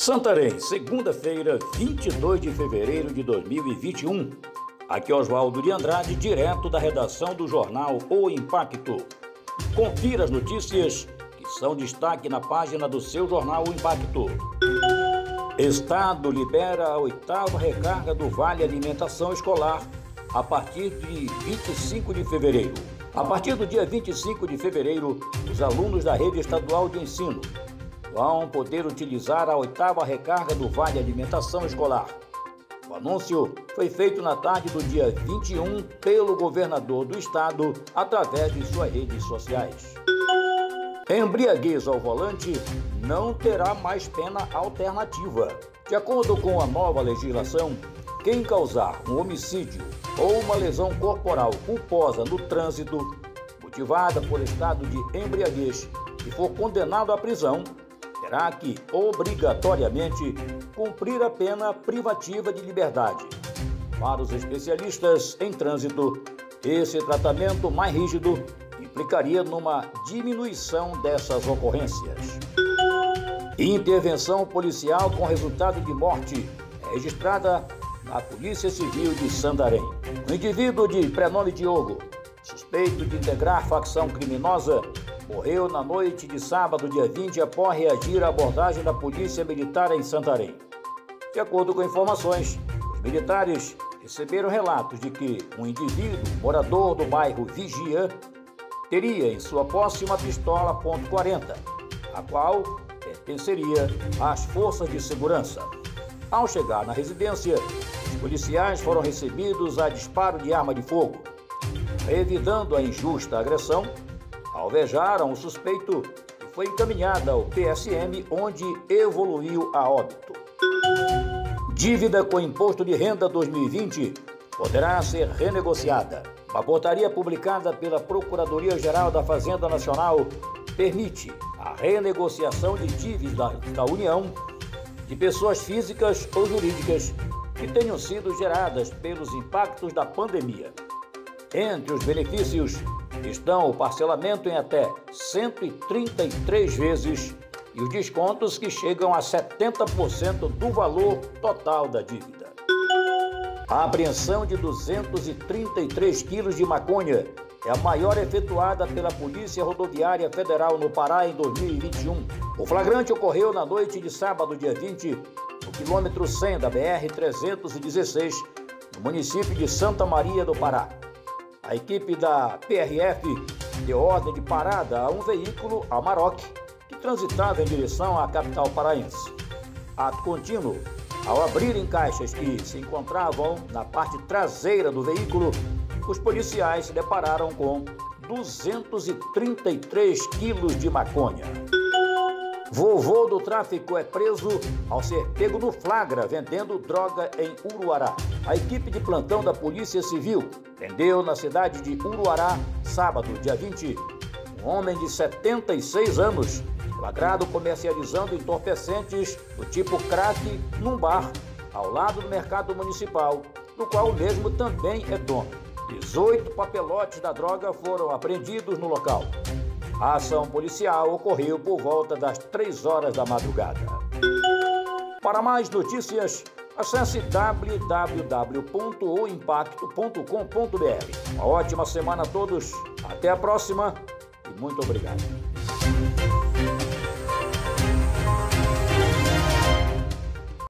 Santarém, segunda-feira, 22 de fevereiro de 2021. Aqui é Oswaldo de Andrade, direto da redação do jornal O Impacto. Confira as notícias que são destaque na página do seu jornal O Impacto. Estado libera a oitava recarga do Vale Alimentação Escolar a partir de 25 de fevereiro. A partir do dia 25 de fevereiro, os alunos da rede estadual de ensino vão poder utilizar a oitava recarga do Vale Alimentação Escolar. O anúncio foi feito na tarde do dia 21 pelo governador do estado através de suas redes sociais. Embriaguez ao volante não terá mais pena alternativa. De acordo com a nova legislação, quem causar um homicídio ou uma lesão corporal culposa no trânsito, motivada por estado de embriaguez e for condenado à prisão, terá que, obrigatoriamente, cumprir a pena privativa de liberdade. Para os especialistas em trânsito, esse tratamento mais rígido implicaria numa diminuição dessas ocorrências. Intervenção policial com resultado de morte registrada na Polícia Civil de Santarém. O indivíduo de prenome Diogo, suspeito de integrar facção criminosa, morreu na noite de sábado, dia 20, após reagir à abordagem da Polícia Militar em Santarém. De acordo com informações, os militares receberam relatos de que um indivíduo, morador do bairro Vigia, teria em sua posse uma pistola .40, a qual pertenceria às forças de segurança. Ao chegar na residência, os policiais foram recebidos a disparo de arma de fogo. Revidando a injusta agressão, alvejaram o suspeito e foi encaminhada ao PSM, onde evoluiu a óbito. Dívida com imposto de renda 2020 poderá ser renegociada. Uma portaria publicada pela Procuradoria-Geral da Fazenda Nacional permite a renegociação de dívidas da União de pessoas físicas ou jurídicas que tenham sido geradas pelos impactos da pandemia. Entre os benefícios estão o parcelamento em até 133 vezes e os descontos que chegam a 70% do valor total da dívida. A apreensão de 233 quilos de maconha é a maior efetuada pela Polícia Rodoviária Federal no Pará em 2021. O flagrante ocorreu na noite de sábado, dia 20, no quilômetro 100 da BR-316, no município de Santa Maria do Pará. A equipe da PRF deu ordem de parada a um veículo Amarok que transitava em direção à capital paraense. Ato contínuo, ao abrirem caixas que se encontravam na parte traseira do veículo, os policiais se depararam com 233 quilos de maconha. Vovô do tráfico é preso ao ser pego no flagra vendendo droga em Uruará. A equipe de plantão da Polícia Civil prendeu na cidade de Uruará, sábado, dia 20, um homem de 76 anos, flagrado comercializando entorpecentes do tipo crack num bar ao lado do mercado municipal, do qual o mesmo também é dono. 18 papelotes da droga foram apreendidos no local. A ação policial ocorreu por volta das 3 horas da madrugada. Para mais notícias, acesse www.oimpacto.com.br. Uma ótima semana a todos, até a próxima e muito obrigado.